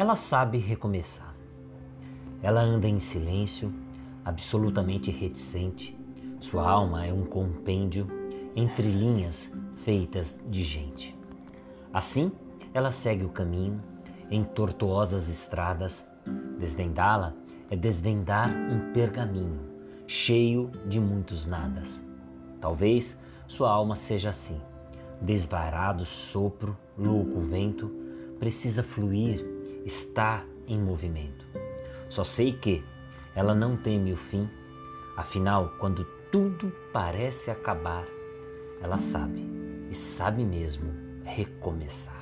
ela sabe recomeçar. Ela anda em silêncio, absolutamente reticente. Sua alma é um compêndio entre linhas feitas de gente. Assim, ela segue o caminho em tortuosas estradas. Desvendá-la é desvendar um pergaminho cheio de muitos nadas. Talvez sua alma seja assim, desvairado sopro, louco vento, precisa fluir, está em movimento. Só sei que ela não teme o fim, afinal, quando tudo parece acabar, ela sabe, e sabe mesmo, recomeçar.